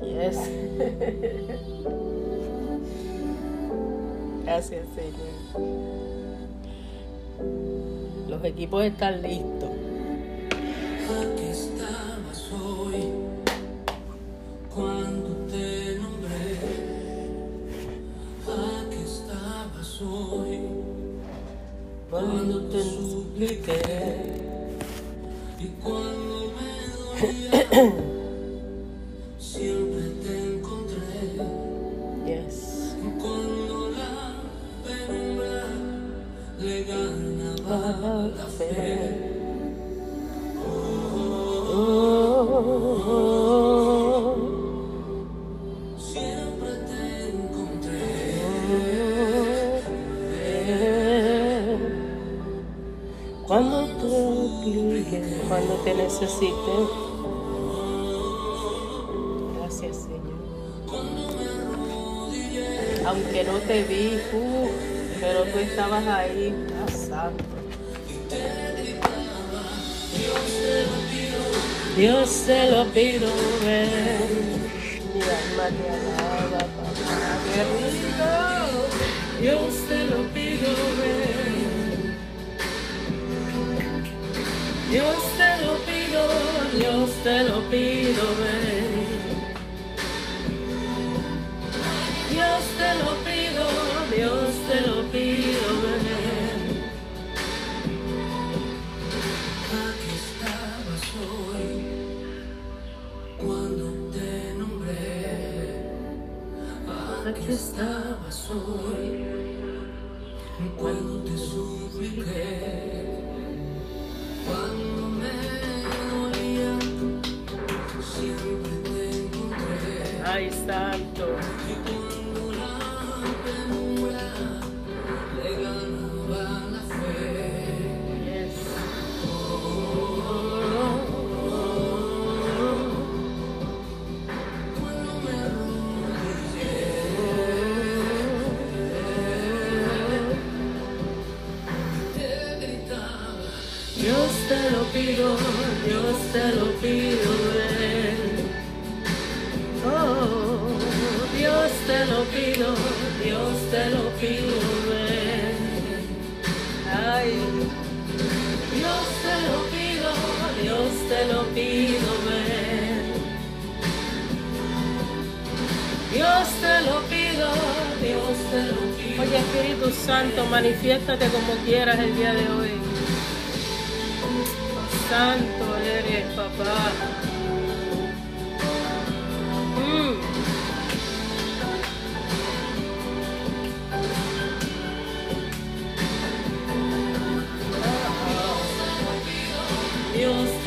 Yes. Gracias, Señor. Los equipos están listos. Aquí estabas hoy cuando te nombré. Aquí estabas hoy Cuando te supliqué. y cuando me dolía cuando te necesite. Gracias, Señor. Aunque no te vi, uh, pero tú estabas ahí, ah, santo. Dios te lo pido, ven. Mi alma te alaba, papá. Qué rico. Dios te lo pido, ven. Dios te lo pido, ven. Dios te lo pido, Dios te lo pido, ven. Aquí estabas hoy cuando te nombré. Aquí estabas hoy cuando te supliqué.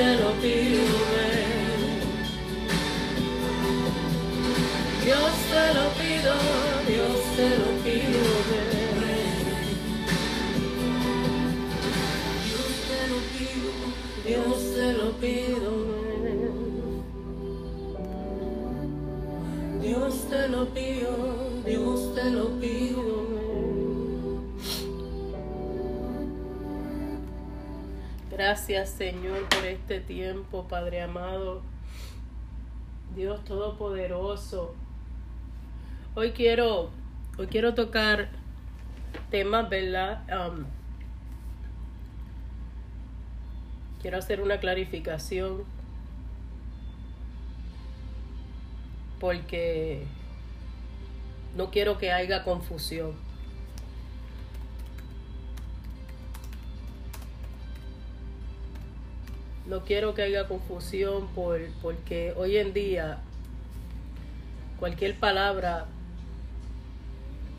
Te lo. Dios te lo pido, Dios te lo pido. Dios te lo pido. Dios te lo pido. Dios te lo pido, Dios te lo pido, Gracias Señor por este tiempo, Padre amado. Dios Todopoderoso. Hoy quiero, hoy quiero tocar temas, ¿verdad? Um, quiero hacer una clarificación porque no quiero que haya confusión. No quiero que haya confusión por, porque hoy en día cualquier palabra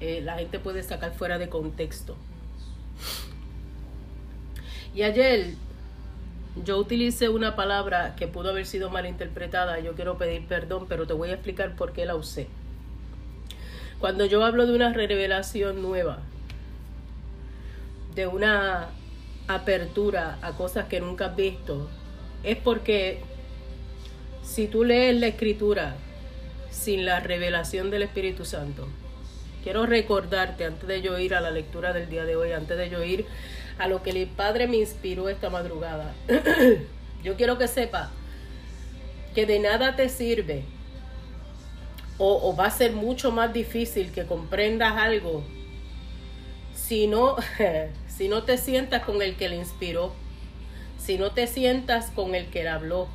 eh, la gente puede sacar fuera de contexto. Y ayer yo utilicé una palabra que pudo haber sido malinterpretada. Yo quiero pedir perdón, pero te voy a explicar por qué la usé. Cuando yo hablo de una revelación nueva, de una apertura a cosas que nunca has visto, es porque si tú lees la escritura sin la revelación del Espíritu Santo, quiero recordarte antes de yo ir a la lectura del día de hoy, antes de yo ir a lo que el Padre me inspiró esta madrugada, yo quiero que sepa que de nada te sirve o, o va a ser mucho más difícil que comprendas algo si no, si no te sientas con el que le inspiró, si no te sientas con el que le habló.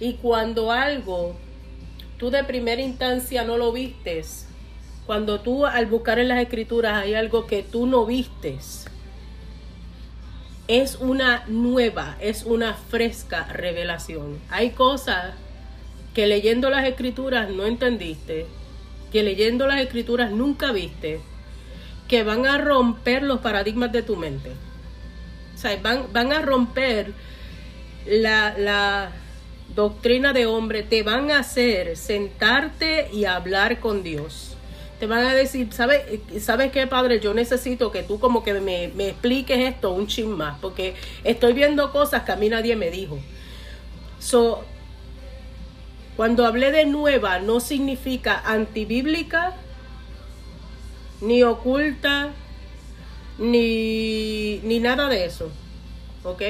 Y cuando algo tú de primera instancia no lo vistes, cuando tú al buscar en las escrituras hay algo que tú no vistes, es una nueva, es una fresca revelación. Hay cosas que leyendo las escrituras no entendiste, que leyendo las escrituras nunca viste, que van a romper los paradigmas de tu mente. O sea, van, van a romper la, la doctrina de hombre, te van a hacer sentarte y hablar con Dios. Te van a decir, ¿sabes ¿sabe qué, Padre? Yo necesito que tú como que me, me expliques esto un chin más, porque estoy viendo cosas que a mí nadie me dijo. So, cuando hablé de nueva, no significa antibíblica, ni oculta, ni, ni nada de eso. ¿Ok?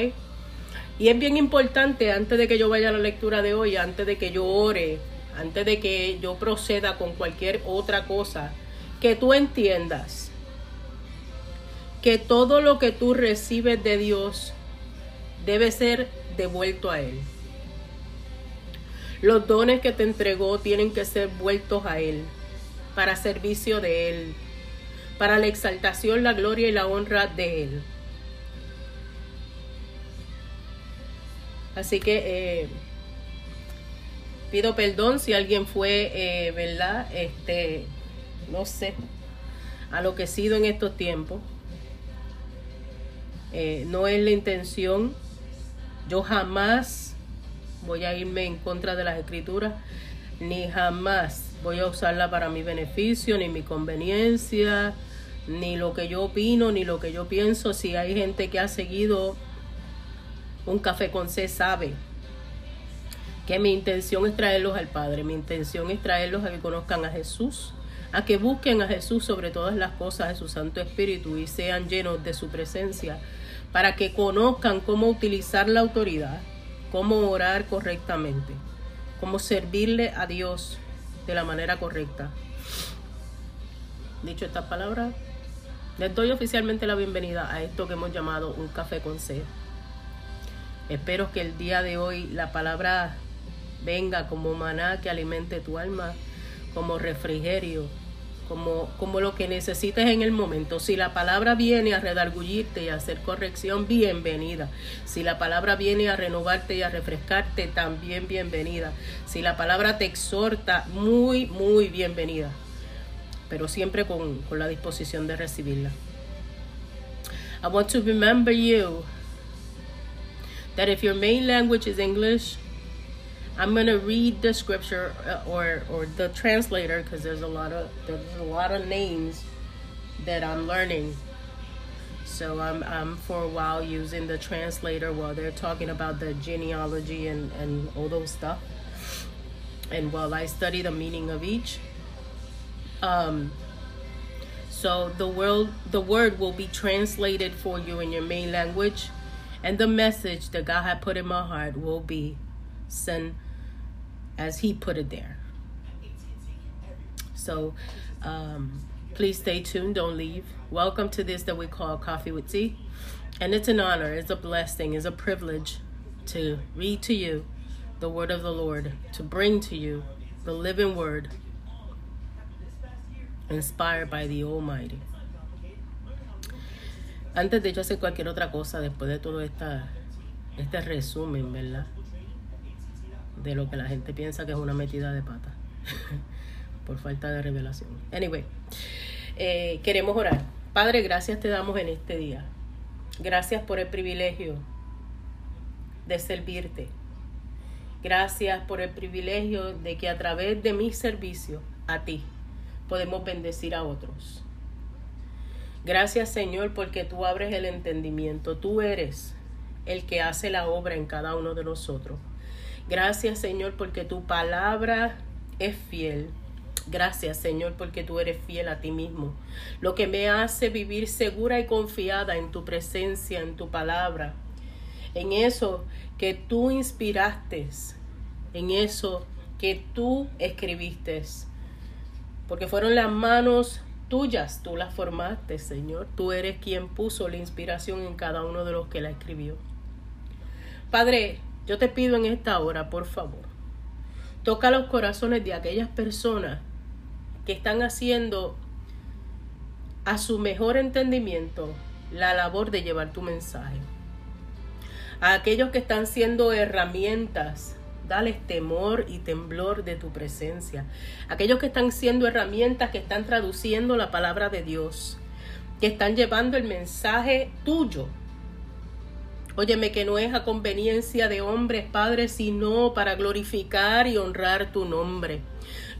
Y es bien importante, antes de que yo vaya a la lectura de hoy, antes de que yo ore, antes de que yo proceda con cualquier otra cosa, que tú entiendas que todo lo que tú recibes de Dios debe ser devuelto a Él. Los dones que te entregó tienen que ser vueltos a Él, para servicio de Él, para la exaltación, la gloria y la honra de Él. Así que eh, pido perdón si alguien fue, eh, ¿verdad? Este, no sé, enloquecido en estos tiempos. Eh, no es la intención. Yo jamás voy a irme en contra de las escrituras, ni jamás voy a usarla para mi beneficio, ni mi conveniencia, ni lo que yo opino, ni lo que yo pienso. Si hay gente que ha seguido un café con C sabe que mi intención es traerlos al Padre, mi intención es traerlos a que conozcan a Jesús, a que busquen a Jesús sobre todas las cosas de su Santo Espíritu y sean llenos de su presencia, para que conozcan cómo utilizar la autoridad, cómo orar correctamente, cómo servirle a Dios de la manera correcta. Dicho esta palabra, les doy oficialmente la bienvenida a esto que hemos llamado un café con C. Espero que el día de hoy la palabra venga como maná que alimente tu alma, como refrigerio, como, como lo que necesites en el momento. Si la palabra viene a redargullirte y a hacer corrección, bienvenida. Si la palabra viene a renovarte y a refrescarte, también bienvenida. Si la palabra te exhorta, muy, muy bienvenida. Pero siempre con, con la disposición de recibirla. I want to remember you that if your main language is English, I'm gonna read the scripture uh, or or the translator because there's a lot of there's a lot of names that I'm learning. So I'm I'm for a while using the translator while they're talking about the genealogy and and all those stuff. And while I study the meaning of each, um, so the world the word will be translated for you in your main language and the message that God had put in my heart will be sent as He put it there. So um, please stay tuned, don't leave. Welcome to this that we call Coffee with Tea. And it's an honor, it's a blessing, it's a privilege to read to you the word of the Lord, to bring to you the living word inspired by the Almighty. Antes de yo hacer cualquier otra cosa, después de todo esta, este resumen, ¿verdad? De lo que la gente piensa que es una metida de pata. Por falta de revelación. Anyway, eh, queremos orar. Padre, gracias te damos en este día. Gracias por el privilegio de servirte. Gracias por el privilegio de que a través de mi servicio a ti podemos bendecir a otros. Gracias Señor porque tú abres el entendimiento. Tú eres el que hace la obra en cada uno de nosotros. Gracias Señor porque tu palabra es fiel. Gracias Señor porque tú eres fiel a ti mismo. Lo que me hace vivir segura y confiada en tu presencia, en tu palabra. En eso que tú inspiraste. En eso que tú escribiste Porque fueron las manos tuyas, tú las formaste, Señor. Tú eres quien puso la inspiración en cada uno de los que la escribió. Padre, yo te pido en esta hora, por favor, toca los corazones de aquellas personas que están haciendo a su mejor entendimiento la labor de llevar tu mensaje. A aquellos que están siendo herramientas, dales temor y temblor de tu presencia. Aquellos que están siendo herramientas, que están traduciendo la palabra de Dios, que están llevando el mensaje tuyo. Óyeme que no es a conveniencia de hombres, padres, sino para glorificar y honrar tu nombre.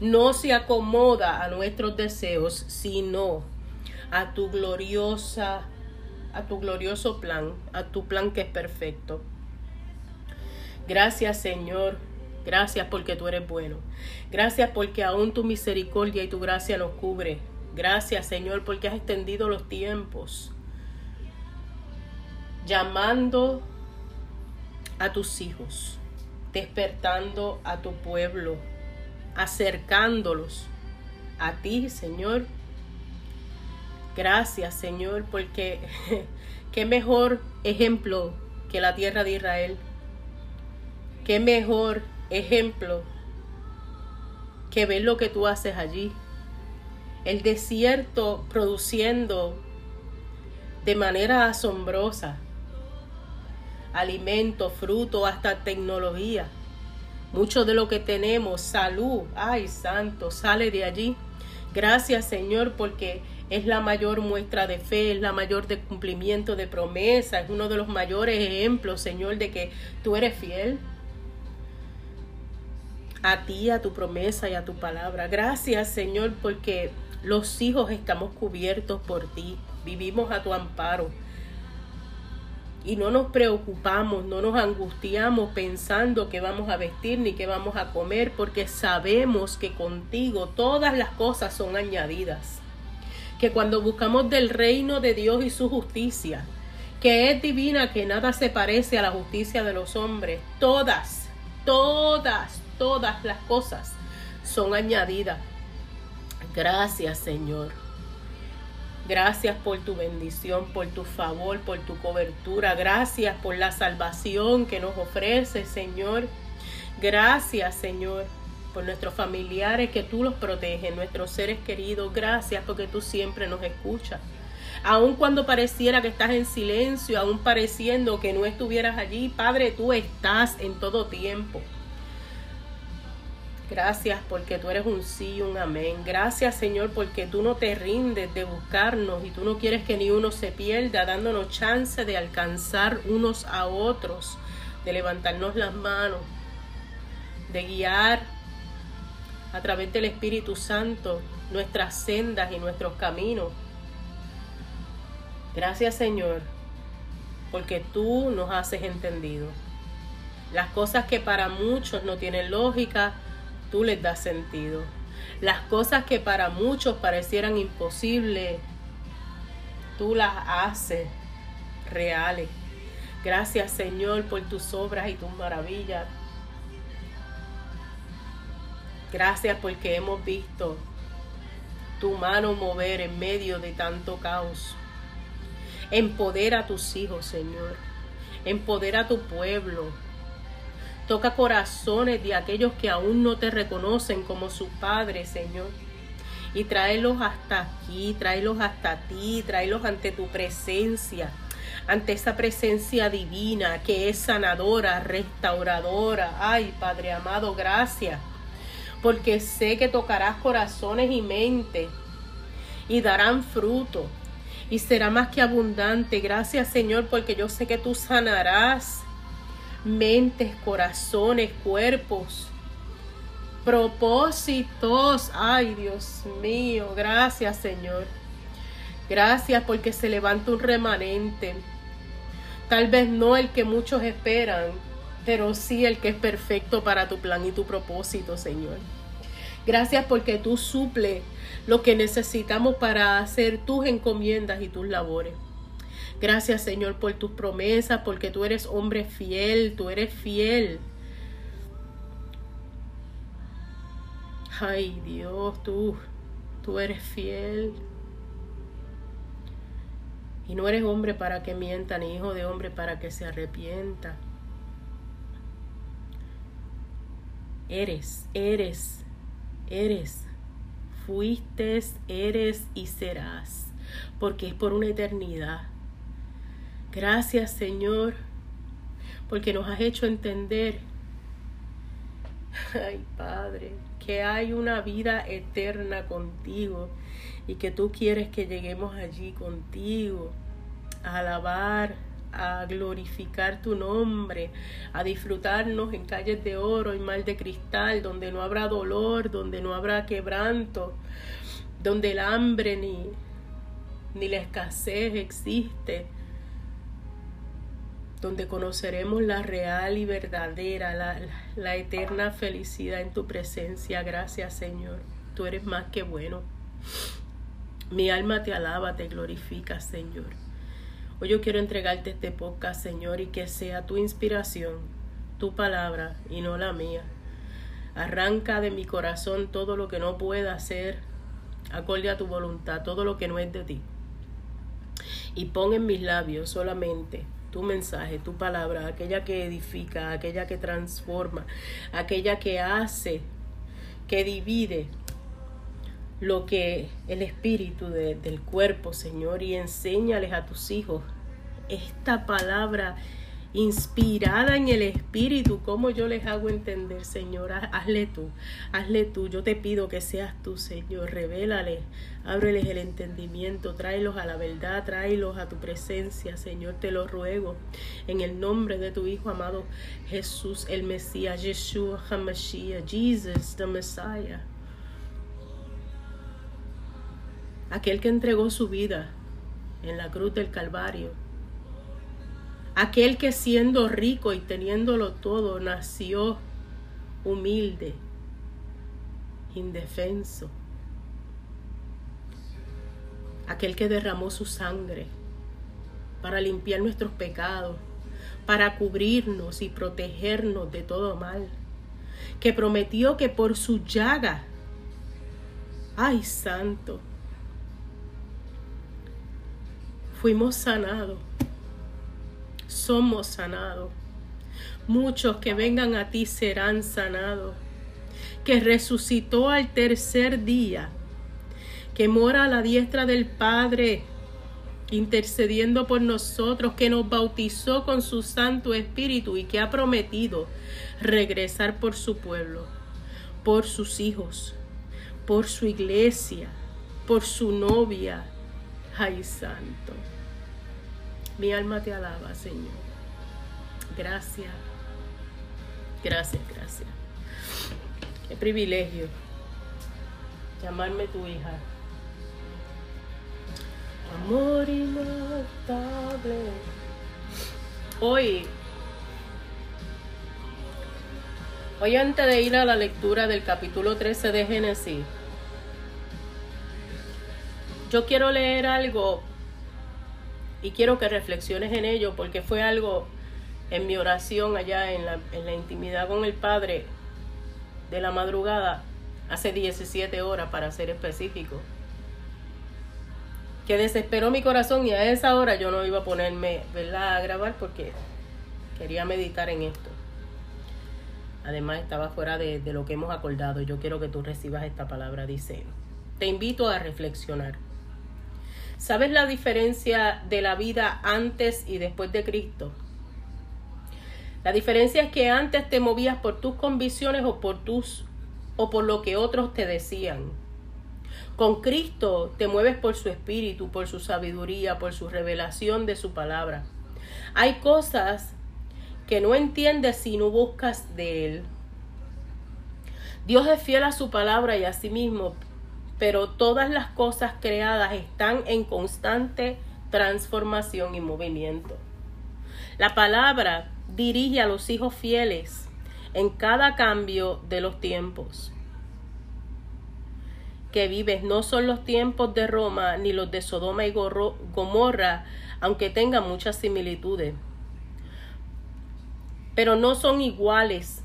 No se acomoda a nuestros deseos, sino a tu gloriosa a tu glorioso plan, a tu plan que es perfecto. Gracias Señor, gracias porque tú eres bueno. Gracias porque aún tu misericordia y tu gracia nos cubre. Gracias Señor porque has extendido los tiempos, llamando a tus hijos, despertando a tu pueblo, acercándolos a ti Señor Gracias, Señor, porque qué mejor ejemplo que la tierra de Israel. Qué mejor ejemplo que ver lo que tú haces allí. El desierto produciendo de manera asombrosa alimento, fruto, hasta tecnología. Mucho de lo que tenemos, salud, ay santo, sale de allí. Gracias Señor porque es la mayor muestra de fe, es la mayor de cumplimiento de promesa, es uno de los mayores ejemplos, Señor, de que tú eres fiel a ti, a tu promesa y a tu palabra. Gracias, Señor, porque los hijos estamos cubiertos por ti, vivimos a tu amparo. Y no nos preocupamos, no nos angustiamos pensando que vamos a vestir ni que vamos a comer, porque sabemos que contigo todas las cosas son añadidas que cuando buscamos del reino de Dios y su justicia, que es divina, que nada se parece a la justicia de los hombres, todas, todas, todas las cosas son añadidas. Gracias Señor. Gracias por tu bendición, por tu favor, por tu cobertura. Gracias por la salvación que nos ofrece, Señor. Gracias, Señor por nuestros familiares, que tú los proteges, nuestros seres queridos. Gracias porque tú siempre nos escuchas. Aun cuando pareciera que estás en silencio, aun pareciendo que no estuvieras allí, Padre, tú estás en todo tiempo. Gracias porque tú eres un sí y un amén. Gracias Señor porque tú no te rindes de buscarnos y tú no quieres que ni uno se pierda, dándonos chance de alcanzar unos a otros, de levantarnos las manos, de guiar a través del Espíritu Santo nuestras sendas y nuestros caminos. Gracias Señor, porque tú nos haces entendido. Las cosas que para muchos no tienen lógica, tú les das sentido. Las cosas que para muchos parecieran imposibles, tú las haces reales. Gracias Señor por tus obras y tus maravillas. Gracias porque hemos visto tu mano mover en medio de tanto caos. Empodera a tus hijos, Señor. Empodera a tu pueblo. Toca corazones de aquellos que aún no te reconocen como su Padre, Señor. Y tráelos hasta aquí, tráelos hasta ti, tráelos ante tu presencia, ante esa presencia divina que es sanadora, restauradora. Ay, Padre amado, gracias porque sé que tocarás corazones y mente y darán fruto y será más que abundante. Gracias Señor, porque yo sé que tú sanarás mentes, corazones, cuerpos, propósitos. Ay Dios mío, gracias Señor. Gracias porque se levanta un remanente. Tal vez no el que muchos esperan, pero sí el que es perfecto para tu plan y tu propósito, Señor. Gracias porque tú suple lo que necesitamos para hacer tus encomiendas y tus labores. Gracias, Señor, por tus promesas, porque tú eres hombre fiel, tú eres fiel. Ay, Dios, tú, tú eres fiel. Y no eres hombre para que mienta, ni hijo de hombre para que se arrepienta. Eres, eres, eres, fuiste, eres y serás, porque es por una eternidad. Gracias Señor, porque nos has hecho entender, ay Padre, que hay una vida eterna contigo y que tú quieres que lleguemos allí contigo a alabar, a glorificar tu nombre, a disfrutarnos en calles de oro y mal de cristal, donde no habrá dolor, donde no habrá quebranto, donde el hambre ni, ni la escasez existe, donde conoceremos la real y verdadera, la, la, eterna felicidad en tu presencia. Gracias Señor, tú eres más que bueno. Mi alma te alaba, te glorifica, Señor. Hoy yo quiero entregarte este podcast, Señor, y que sea tu inspiración, tu palabra y no la mía. Arranca de mi corazón todo lo que no pueda hacer acorde a tu voluntad, todo lo que no es de ti. Y pon en mis labios solamente tu mensaje, tu palabra, aquella que edifica, aquella que transforma, aquella que hace, que divide lo que el espíritu de, del cuerpo, Señor, y enséñales a tus hijos esta palabra inspirada en el espíritu, como yo les hago entender, Señor, hazle tú, hazle tú, yo te pido que seas tú, Señor, revélales, ábreles el entendimiento, tráelos a la verdad, tráelos a tu presencia, Señor, te lo ruego, en el nombre de tu Hijo amado Jesús, el Mesías, Yeshua HaMashiach, Jesus, the Messiah. aquel que entregó su vida en la cruz del Calvario, aquel que siendo rico y teniéndolo todo nació humilde, indefenso, aquel que derramó su sangre para limpiar nuestros pecados, para cubrirnos y protegernos de todo mal, que prometió que por su llaga, ay santo, fuimos sanados, somos sanados. Muchos que vengan a ti serán sanados, que resucitó al tercer día, que mora a la diestra del Padre, intercediendo por nosotros, que nos bautizó con su Santo Espíritu y que ha prometido regresar por su pueblo, por sus hijos, por su iglesia, por su novia. Ay, Santo. Mi alma te alaba, Señor. Gracias. Gracias, gracias. Qué privilegio llamarme tu hija. Amor inagotable. Hoy, hoy antes de ir a la lectura del capítulo 13 de Génesis, yo quiero leer algo y quiero que reflexiones en ello porque fue algo en mi oración allá en la, en la intimidad con el Padre de la madrugada, hace 17 horas para ser específico, que desesperó mi corazón y a esa hora yo no iba a ponerme ¿verdad? a grabar porque quería meditar en esto. Además estaba fuera de, de lo que hemos acordado. Yo quiero que tú recibas esta palabra. Dice, te invito a reflexionar. ¿Sabes la diferencia de la vida antes y después de Cristo? La diferencia es que antes te movías por tus convicciones o por tus o por lo que otros te decían. Con Cristo te mueves por su espíritu, por su sabiduría, por su revelación de su palabra. Hay cosas que no entiendes si no buscas de Él. Dios es fiel a su palabra y a sí mismo, pero todas las cosas creadas están en constante transformación y movimiento. La palabra dirige a los hijos fieles en cada cambio de los tiempos que vives. No son los tiempos de Roma ni los de Sodoma y Gomorra, aunque tengan muchas similitudes. Pero no son iguales.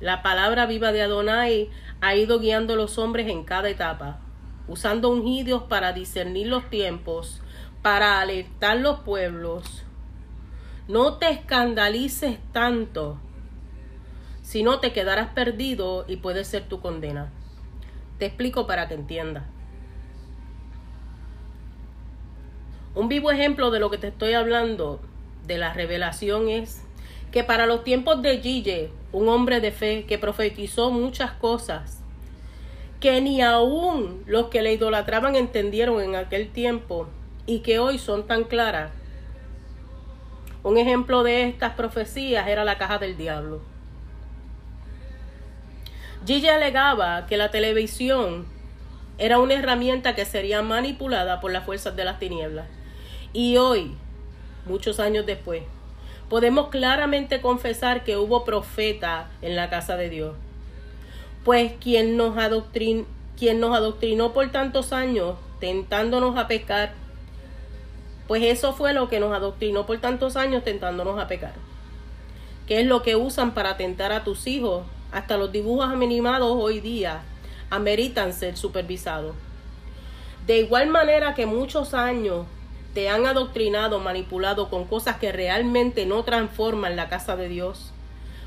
La palabra viva de Adonai ha ido guiando a los hombres en cada etapa. Usando ungidos para discernir los tiempos, para alertar los pueblos. No te escandalices tanto, si no te quedarás perdido y puede ser tu condena. Te explico para que entiendas. Un vivo ejemplo de lo que te estoy hablando de la revelación es que para los tiempos de Gille, un hombre de fe que profetizó muchas cosas que ni aún los que le idolatraban entendieron en aquel tiempo y que hoy son tan claras. Un ejemplo de estas profecías era la caja del diablo. Gigi alegaba que la televisión era una herramienta que sería manipulada por las fuerzas de las tinieblas. Y hoy, muchos años después, podemos claramente confesar que hubo profeta en la casa de Dios. Pues quien nos, adoctrin quien nos adoctrinó por tantos años, tentándonos a pecar, pues eso fue lo que nos adoctrinó por tantos años tentándonos a pecar. ¿Qué es lo que usan para tentar a tus hijos? Hasta los dibujos animados hoy día ameritan ser supervisados. De igual manera que muchos años te han adoctrinado, manipulado con cosas que realmente no transforman la casa de Dios.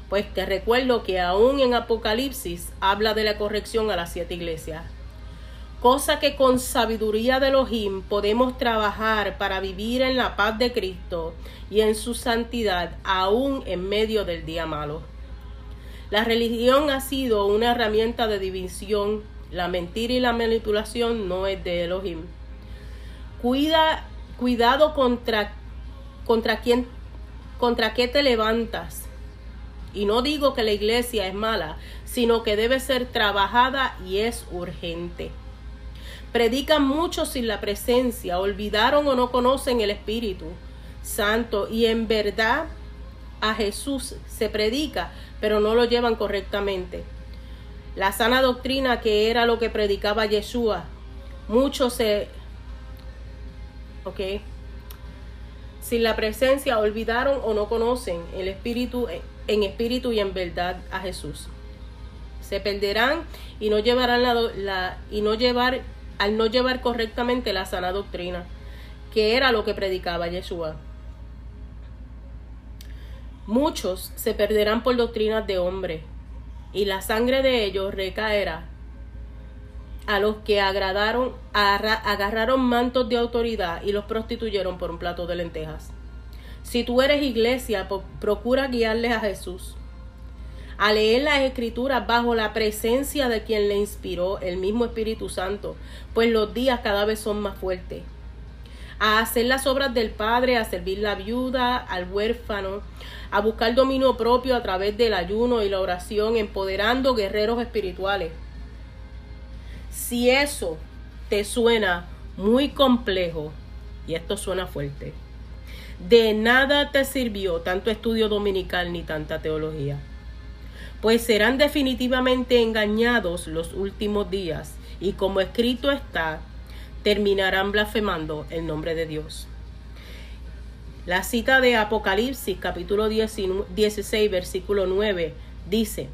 Pues te recuerdo que aún en Apocalipsis habla de la corrección a las siete iglesias. Cosa que con sabiduría de Elohim podemos trabajar para vivir en la paz de Cristo y en su santidad aún en medio del día malo. La religión ha sido una herramienta de división. La mentira y la manipulación no es de Elohim. Cuida, cuidado contra, contra quién, contra qué te levantas. Y no digo que la iglesia es mala, sino que debe ser trabajada y es urgente. Predican mucho sin la presencia, olvidaron o no conocen el Espíritu Santo y en verdad a Jesús se predica, pero no lo llevan correctamente. La sana doctrina que era lo que predicaba Yeshua, muchos se... Ok. Sin la presencia olvidaron o no conocen el Espíritu en espíritu y en verdad a Jesús. Se perderán y no llevarán la, la y no llevar al no llevar correctamente la sana doctrina, que era lo que predicaba Yeshua. Muchos se perderán por doctrinas de hombre, y la sangre de ellos recaerá a los que agradaron, agarraron mantos de autoridad y los prostituyeron por un plato de lentejas. Si tú eres iglesia, procura guiarles a Jesús. A leer las escrituras bajo la presencia de quien le inspiró, el mismo Espíritu Santo, pues los días cada vez son más fuertes. A hacer las obras del Padre, a servir la viuda, al huérfano, a buscar dominio propio a través del ayuno y la oración, empoderando guerreros espirituales. Si eso te suena muy complejo, y esto suena fuerte, de nada te sirvió tanto estudio dominical ni tanta teología, pues serán definitivamente engañados los últimos días, y como escrito está, terminarán blasfemando el nombre de Dios. La cita de Apocalipsis capítulo 16 versículo 9 dice,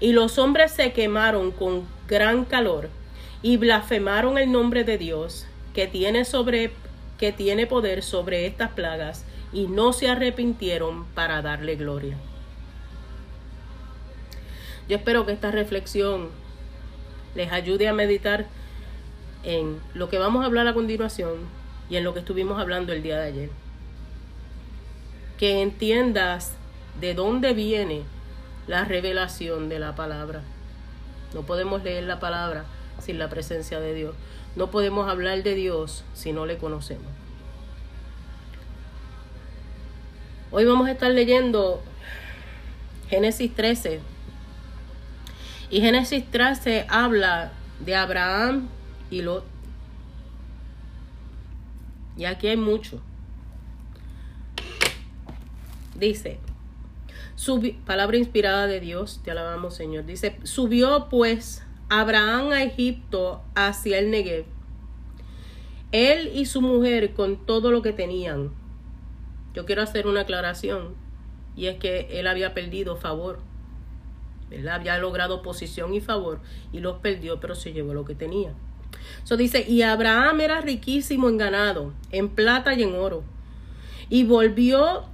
y los hombres se quemaron con gran calor y blasfemaron el nombre de Dios que tiene sobre que tiene poder sobre estas plagas y no se arrepintieron para darle gloria. Yo espero que esta reflexión les ayude a meditar en lo que vamos a hablar a continuación y en lo que estuvimos hablando el día de ayer. Que entiendas de dónde viene la revelación de la palabra. No podemos leer la palabra sin la presencia de Dios. No podemos hablar de Dios si no le conocemos. Hoy vamos a estar leyendo Génesis 13. Y Génesis 13 habla de Abraham y Lot. Y aquí hay mucho. Dice, palabra inspirada de Dios, te alabamos Señor. Dice, subió pues Abraham a Egipto hacia el Negev. Él y su mujer con todo lo que tenían. Yo quiero hacer una aclaración y es que él había perdido favor. Él había logrado posición y favor y los perdió, pero se llevó lo que tenía. Eso dice, y Abraham era riquísimo en ganado, en plata y en oro. Y volvió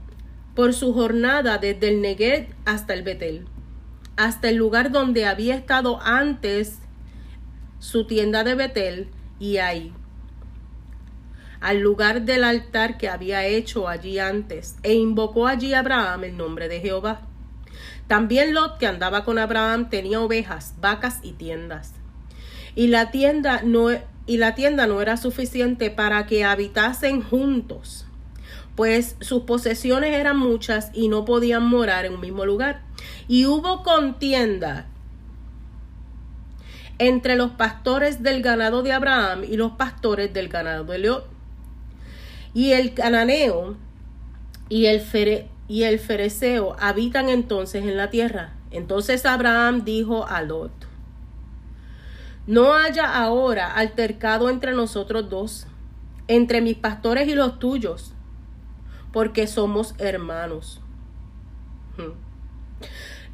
por su jornada desde el Negev hasta el Betel, hasta el lugar donde había estado antes su tienda de Betel y ahí, al lugar del altar que había hecho allí antes, e invocó allí a Abraham el nombre de Jehová. También Lot, que andaba con Abraham, tenía ovejas, vacas y tiendas. Y la tienda no, y la tienda no era suficiente para que habitasen juntos, pues sus posesiones eran muchas y no podían morar en un mismo lugar. Y hubo contienda entre los pastores del ganado de Abraham y los pastores del ganado de Lot. Y el cananeo y el, fere, y el fereceo habitan entonces en la tierra. Entonces Abraham dijo a Lot, no haya ahora altercado entre nosotros dos, entre mis pastores y los tuyos, porque somos hermanos. Hmm.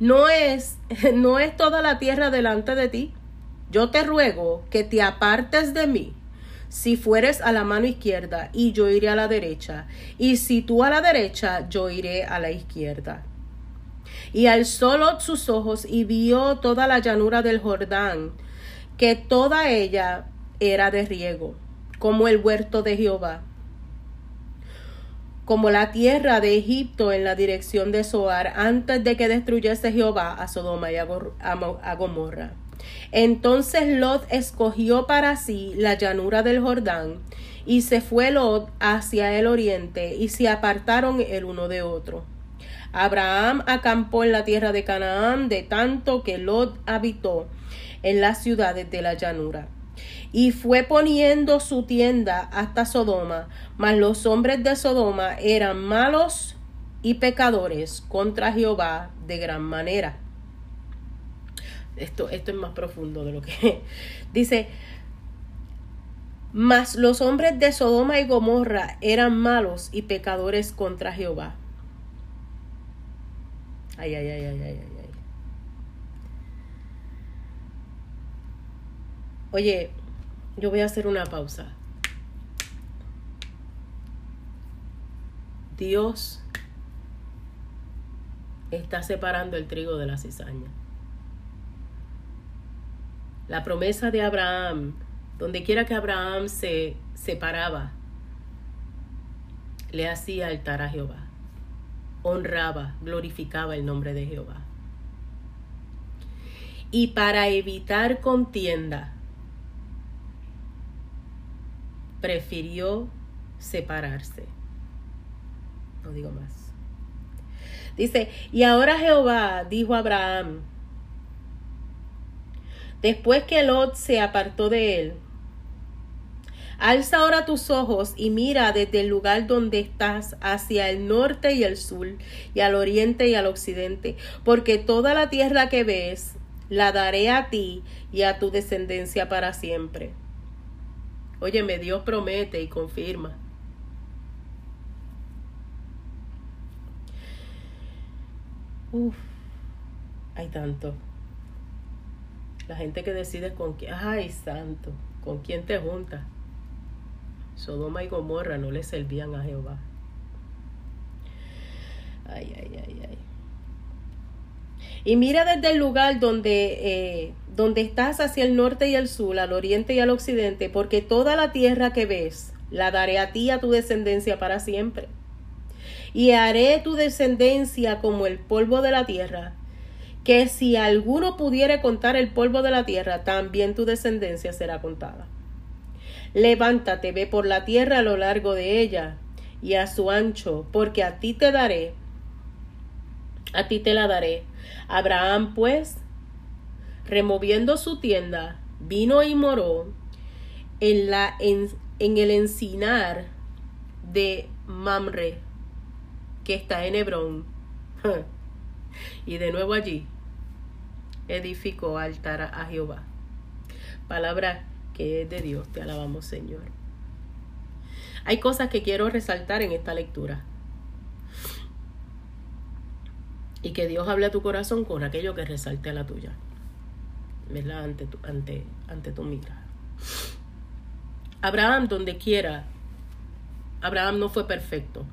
No es, no es toda la tierra delante de ti. Yo te ruego que te apartes de mí si fueres a la mano izquierda y yo iré a la derecha, y si tú a la derecha, yo iré a la izquierda. Y alzó Lot sus ojos y vio toda la llanura del Jordán, que toda ella era de riego, como el huerto de Jehová, como la tierra de Egipto en la dirección de Zoar, antes de que destruyese Jehová a Sodoma y a, Gomorra. Entonces Lot escogió para sí la llanura del Jordán, y se fue Lot hacia el oriente, y se apartaron el uno de otro. Abraham acampó en la tierra de Canaán, de tanto que Lot habitó en las ciudades de la llanura. Y fue poniendo su tienda hasta Sodoma, mas los hombres de Sodoma eran malos y pecadores contra Jehová de gran manera esto, esto es más profundo de lo que dice. Mas los hombres de Sodoma y Gomorra eran malos y pecadores contra Jehová. Ay, ay, ay, ay, ay, ay. Oye, yo voy a hacer una pausa. Dios está separando el trigo de la cizaña la promesa de Abraham, donde quiera que Abraham se separaba, le hacía altar a Jehová, honraba, glorificaba el nombre de Jehová. Y para evitar contienda, prefirió separarse. No digo más. Dice, y ahora Jehová dijo a Abraham, Después que Lot se apartó de él, Alza ahora tus ojos y mira desde el lugar donde estás hacia el norte y el sur, y al oriente y al occidente, porque toda la tierra que ves la daré a ti y a tu descendencia para siempre. Óyeme, Dios promete y confirma. Uf, hay tanto. La gente que decide con quién, ay santo, con quién te juntas. Sodoma y Gomorra no le servían a Jehová. Ay, ay, ay, ay. Y mira desde el lugar donde, eh, donde estás hacia el norte y el sur, al oriente y al occidente, porque toda la tierra que ves la daré a ti y a tu descendencia para siempre. Y haré tu descendencia como el polvo de la tierra, que si alguno pudiere contar el polvo de la tierra, también tu descendencia será contada. Levántate, ve por la tierra a lo largo de ella y a su ancho, porque a ti te daré, a ti te la daré. Abraham, pues, removiendo su tienda, vino y moró en, la, en, en el encinar de Mamre, que está en Hebrón. y de nuevo allí edificó altar a Jehová. Palabra que es de Dios, te alabamos Señor. Hay cosas que quiero resaltar en esta lectura. Y que Dios hable a tu corazón con aquello que resalte a la tuya. ¿Verdad? Ante tu, ante, ante tu mira. Abraham, donde quiera, Abraham no fue perfecto.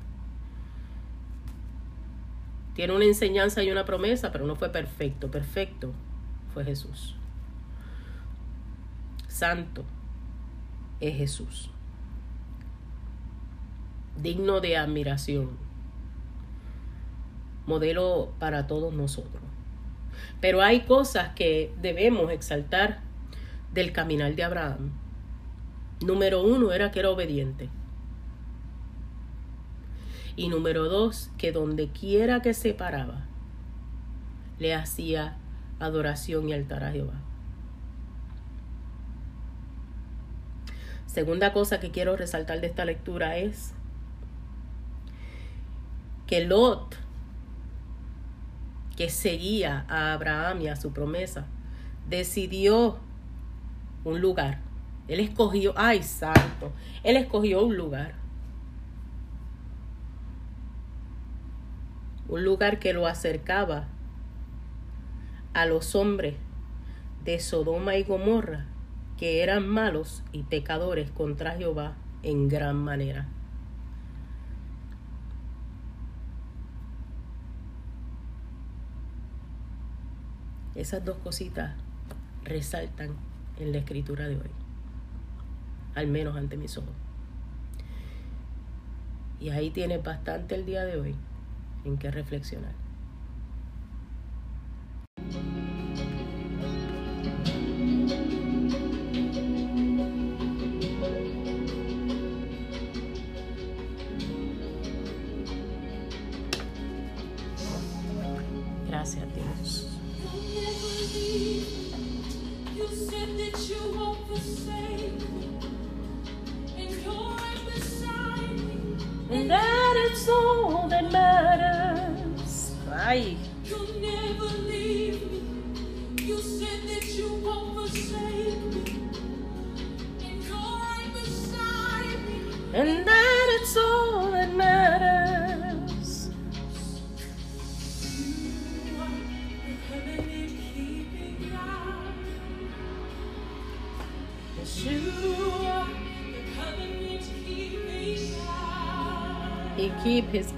Tiene una enseñanza y una promesa, pero no fue perfecto. Perfecto fue Jesús. Santo es Jesús. Digno de admiración. Modelo para todos nosotros. Pero hay cosas que debemos exaltar del caminar de Abraham. Número uno era que era obediente. Y número dos, que donde quiera que se paraba, le hacía adoración y altar a Jehová. Segunda cosa que quiero resaltar de esta lectura es que Lot, que seguía a Abraham y a su promesa, decidió un lugar. Él escogió, ay santo, él escogió un lugar. Un lugar que lo acercaba a los hombres de Sodoma y Gomorra, que eran malos y pecadores contra Jehová en gran manera. Esas dos cositas resaltan en la escritura de hoy, al menos ante mis ojos. Y ahí tienes bastante el día de hoy en que reflexionar.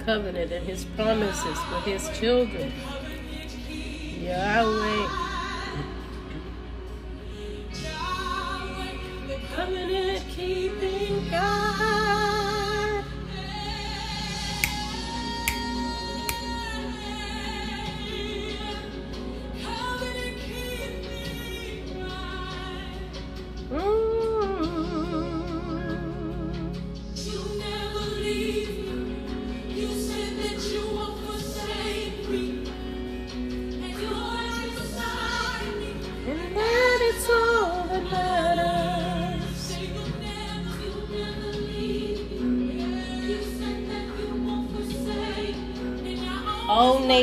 Covenant and his promises with his children.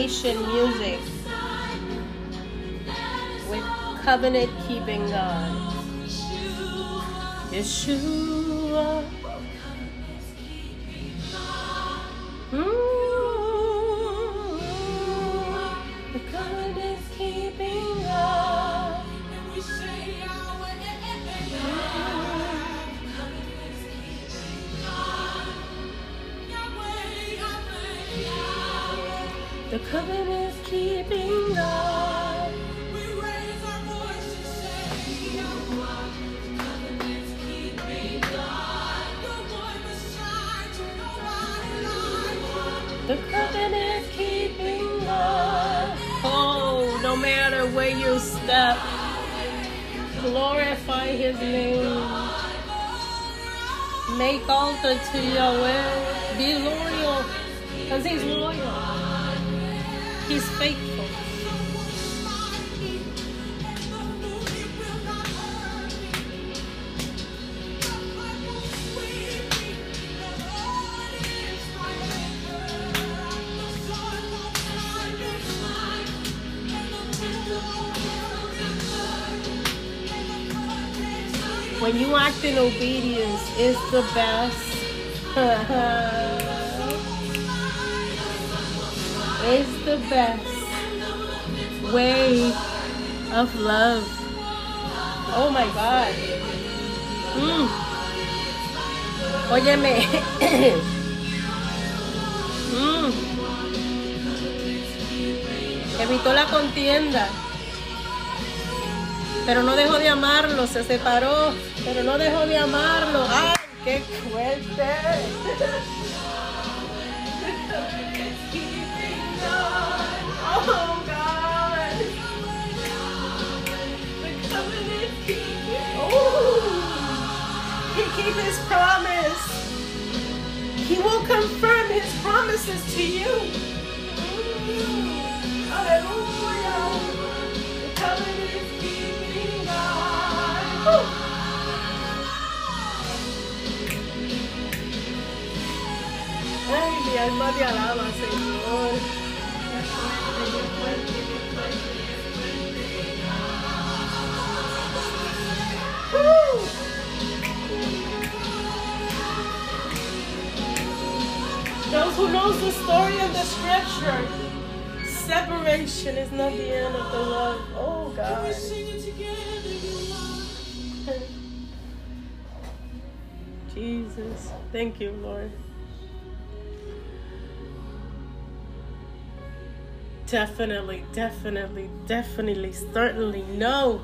All nation music beside me. That is with all covenant keeping God. you are. Yeshua. When you act in obedience, it's the best. it's the best way of love. Oh my God. Mm. Óyeme. Mm. Evitó la contienda. Pero no dejó de amarlo. Se separó. Pero no dejó de amarlo. ¡Ay, qué fuerte! Oh. He his promise. He will confirm his promises to you. Hallelujah. The covenant keeping God. Ay, mi alma te alaba, Señor. Woo. Those who knows the story of the scripture, separation is not the end of the love. Oh God. sing it together, love? Jesus. Thank you, Lord. Definitely, definitely, definitely, certainly no.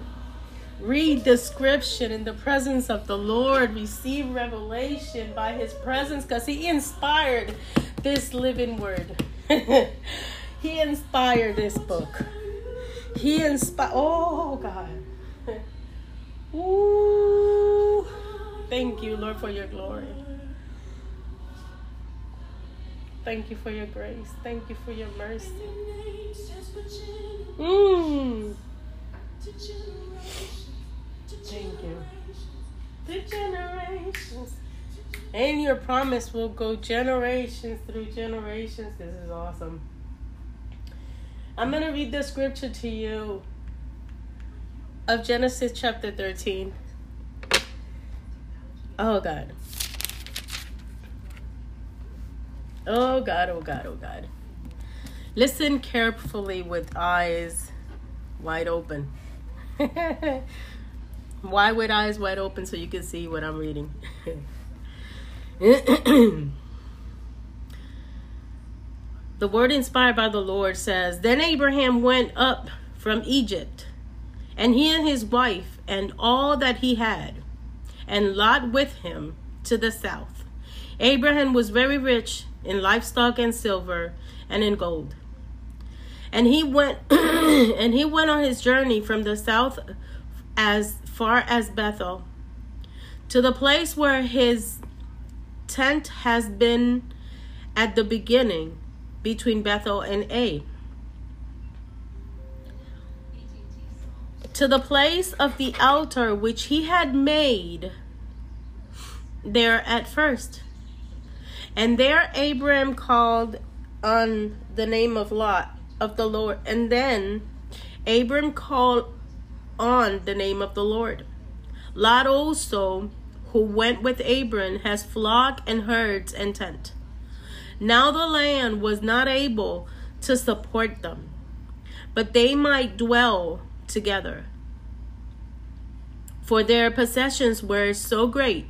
Read the scripture in the presence of the Lord. Receive revelation by his presence because he inspired this living word. he inspired this book. He inspired. Oh, God. Ooh. Thank you, Lord, for your glory. Thank you for your grace. Thank you for your mercy. Your name stands for generation Mm. to generation to Thank you. The generations. And your promise will go generations through generations. This is awesome. I'm going to read the scripture to you of Genesis chapter 13. Oh, God. Oh, God, oh, God, oh, God. Listen carefully with eyes wide open. Why with eyes wide open so you can see what I'm reading? the word inspired by the Lord says Then Abraham went up from Egypt, and he and his wife, and all that he had, and Lot with him to the south. Abraham was very rich in livestock and silver and in gold. And he went and he went on his journey from the south as far as Bethel to the place where his tent has been at the beginning between Bethel and A. To the place of the altar which he had made there at first. And there Abram called on the name of Lot of the Lord. And then Abram called on the name of the Lord. Lot also, who went with Abram, has flock and herds and tent. Now the land was not able to support them, but they might dwell together. For their possessions were so great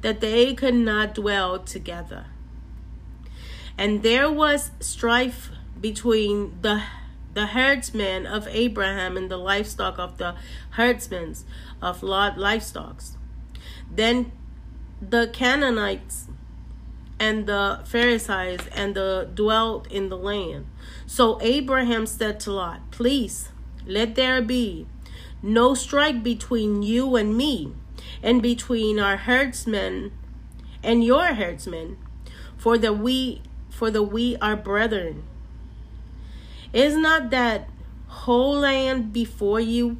that they could not dwell together. And there was strife between the the herdsmen of Abraham and the livestock of the herdsmen of Lot livestock. Then the Canaanites and the Pharisees and the dwelt in the land. So Abraham said to Lot, Please let there be no strike between you and me, and between our herdsmen and your herdsmen, for the we for the we are brethren. Is not that whole land before you?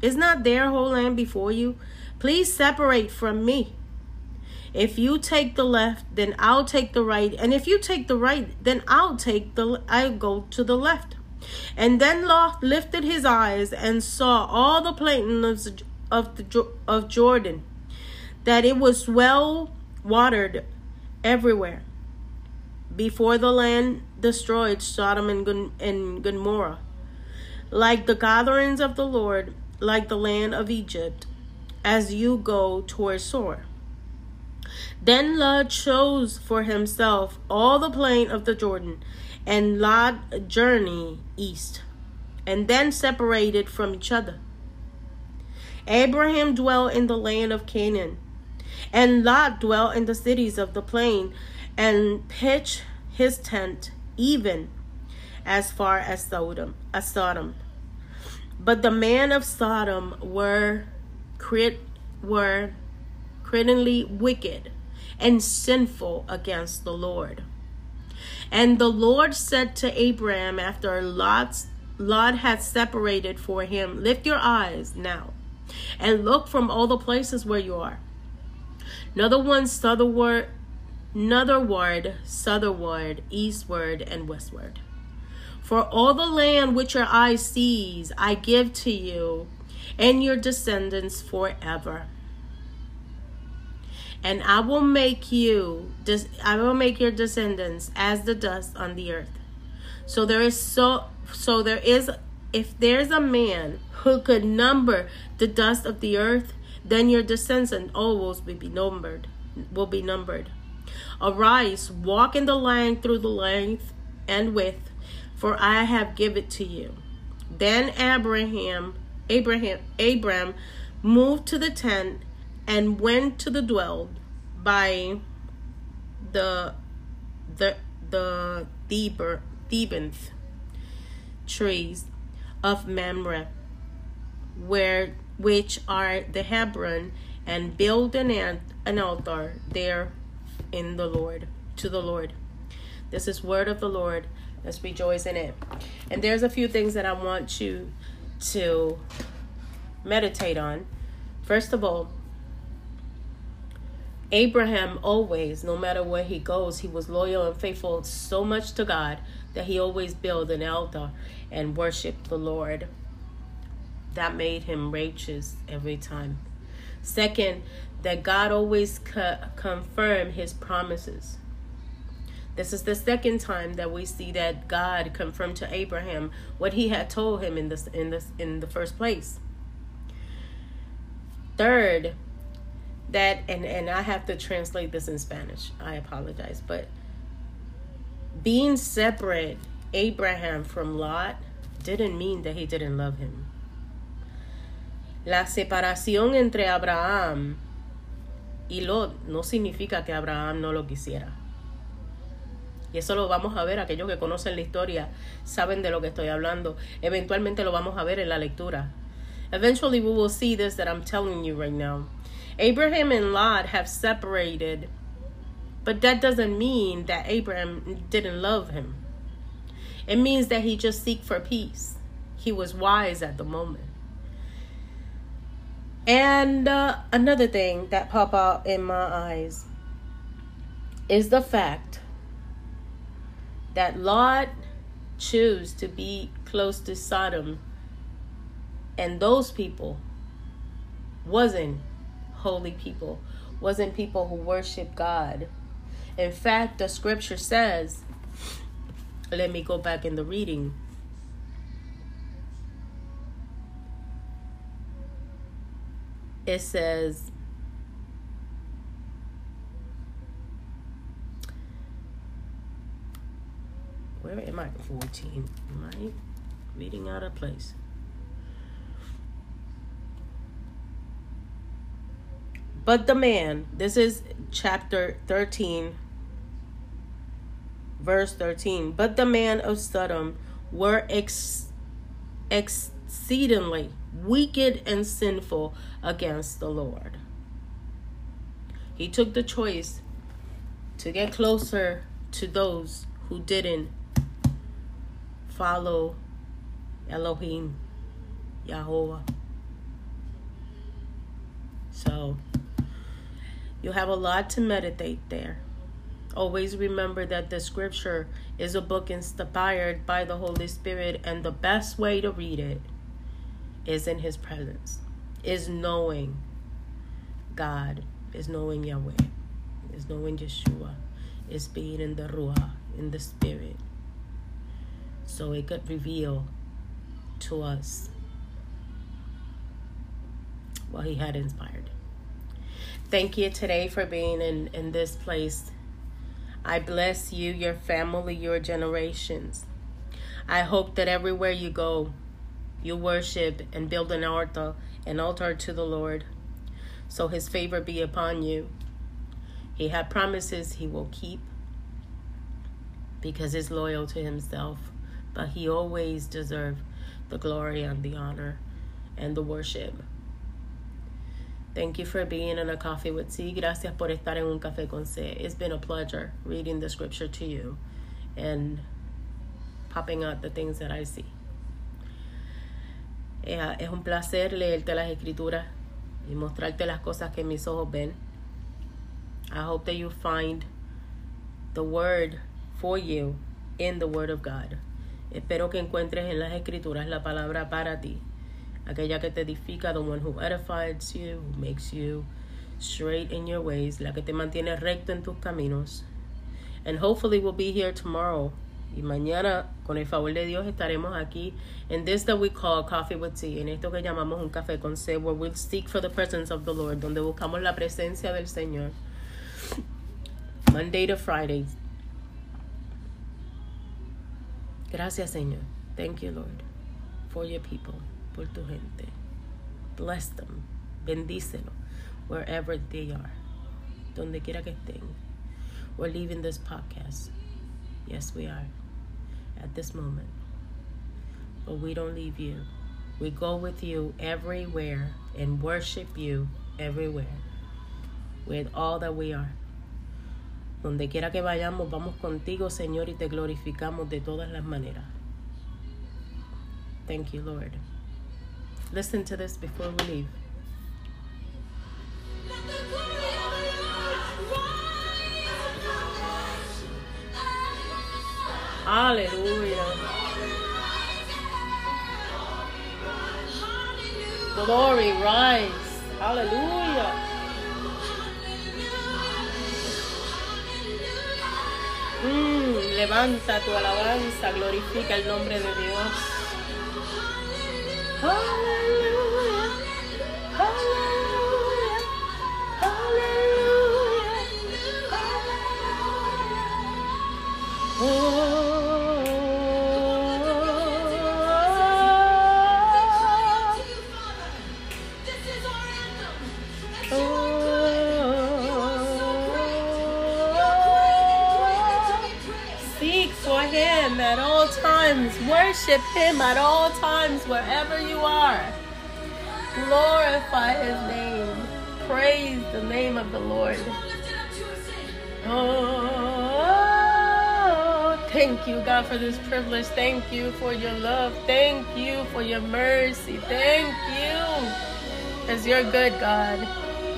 Is not their whole land before you? Please separate from me. If you take the left, then I'll take the right, and if you take the right, then I'll take the I'll go to the left. And then Lot lifted his eyes and saw all the plains of the of Jordan, that it was well watered everywhere. Before the land destroyed Sodom and Gomorrah, like the gatherings of the Lord, like the land of Egypt, as you go toward Sor. Then Lot chose for himself all the plain of the Jordan, and Lot journeyed east, and then separated from each other. Abraham dwelt in the land of Canaan, and Lot dwelt in the cities of the plain, and pitched his tent even as far as Sodom. As Sodom. But the men of Sodom were crit were criminally wicked and sinful against the Lord. And the Lord said to Abraham after Lot's Lot had separated for him, Lift your eyes now and look from all the places where you are. Another one southward, northward, southward, eastward, and westward. For all the land which your eye sees, I give to you and your descendants forever. And I will make you, I will make your descendants as the dust on the earth. So there is so, so there is, if there's a man who could number the dust of the earth, then your descendants always will be numbered, will be numbered. Arise, walk in the land through the length and width, for I have given it to you. Then Abraham, Abraham, Abram moved to the tent and went to the dwell by the the the Theber, Thebanth trees of Mamre, where which are the Hebron, and build an an altar there in the Lord to the Lord. This is word of the Lord. Let's rejoice in it. And there's a few things that I want you to meditate on. First of all, Abraham always, no matter where he goes, he was loyal and faithful so much to God that he always built an altar and worshiped the Lord. That made him righteous every time. Second, that God always co- confirmed his promises. This is the second time that we see that God confirmed to Abraham what he had told him in this in this in the first place. Third, that and and I have to translate this in Spanish. I apologize, but being separate Abraham from Lot didn't mean that he didn't love him. La separación entre Abraham y Lot no significa que Abraham no lo quisiera. Y eso lo vamos a ver, aquellos que conocen la historia saben de lo que estoy hablando. Eventualmente lo vamos a ver en la lectura. Eventually we will see this that I'm telling you right now. Abraham and Lot have separated, but that doesn't mean that Abraham didn't love him. It means that he just seek for peace. He was wise at the moment. And uh, another thing that pop out in my eyes is the fact that Lot chose to be close to Sodom, and those people wasn't holy people, wasn't people who worship God. In fact, the scripture says, let me go back in the reading. It says, where am I? 14. Am I reading out of place? But the man, this is chapter 13, verse 13. But the man of Sodom were ex- exceedingly wicked and sinful against the Lord. He took the choice to get closer to those who didn't follow Elohim, Yahweh. So, you have a lot to meditate there. Always remember that the scripture is a book inspired by the Holy Spirit, and the best way to read it is in His presence, is knowing God, is knowing Yahweh, is knowing Yeshua, is being in the Ruah, in the Spirit. So it could reveal to us what He had inspired. Thank you today for being in, in this place. I bless you, your family, your generations. I hope that everywhere you go, you worship and build an altar, an altar to the Lord, so his favor be upon you. He had promises he will keep because he's loyal to himself, but he always deserves the glory and the honor and the worship. Thank you for being in a coffee with C. Gracias por estar en un café con C. It's been a pleasure reading the scripture to you and popping out the things that I see. Es un placer leerte las escrituras y mostrarte las cosas que mis ojos ven. I hope that you find the word for you in the word of God. Espero que encuentres en las escrituras la palabra para ti, aquella que te edifica, the one who edifies you, who makes you straight in your ways, la que te mantiene recto en tus caminos. And hopefully we'll be here tomorrow. Y mañana, con el favor de Dios, estaremos aquí in this that we call coffee with tea, en esto que llamamos un café con C, where we'll seek for the presence of the Lord, donde buscamos la presencia del Señor. Monday to Friday. Gracias, Señor. Thank you, Lord, for your people, por tu gente. Bless them. Bendícelo wherever they are. Donde quiera que estén. We're leaving this podcast. Yes, we are. At this moment. But we don't leave you. We go with you everywhere and worship you everywhere with all that we are. Donde quiera que vayamos, vamos contigo, Señor, y te glorificamos de todas las maneras. Thank you, Lord. Listen to this before we leave. Hallelujah. Glory, rise. Hallelujah. Mm, levanta tu alabanza, glorifica el nombre de Dios. Hallelujah. Hallelujah. Hallelujah. Times. Worship him at all times, wherever you are. Glorify his name. Praise the name of the Lord. Oh, thank you, God, for this privilege. Thank you for your love. Thank you for your mercy. Thank you. Because you're good, God.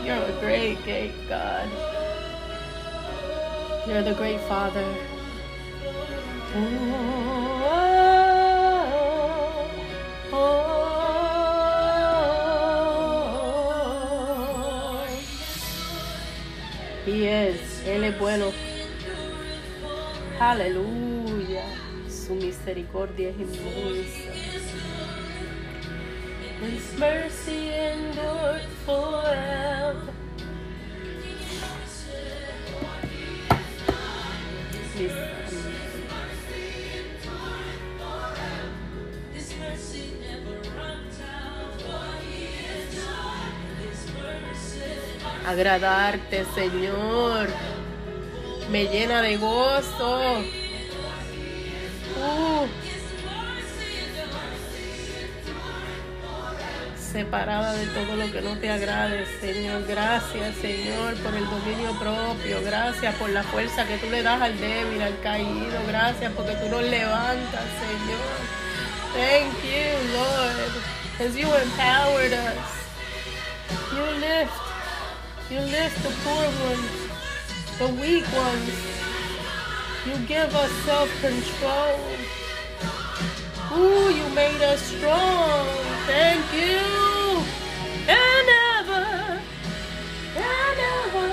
You're a great, great God. You're the great Father. Oh, He is. Él es bueno. Aleluya. Su misericordia es inmensa. Agradarte, Señor. Me llena de gozo. Uh, separada de todo lo que no te agrade, Señor. Gracias, Señor, por el dominio propio. Gracias por la fuerza que tú le das al débil, al caído. Gracias porque tú nos levantas, Señor. Thank you, Lord, because you empowered us. You lift. You lift the poor ones, the weak ones. You give us self-control. Ooh, you made us strong. Thank you. And ever, and ever,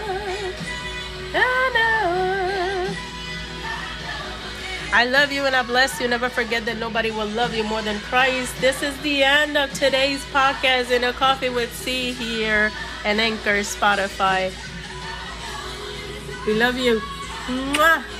and ever. I love you and I bless you. Never forget that nobody will love you more than Christ. This is the end of today's podcast in a coffee with C here and Anchor Spotify. We love you. Mwah.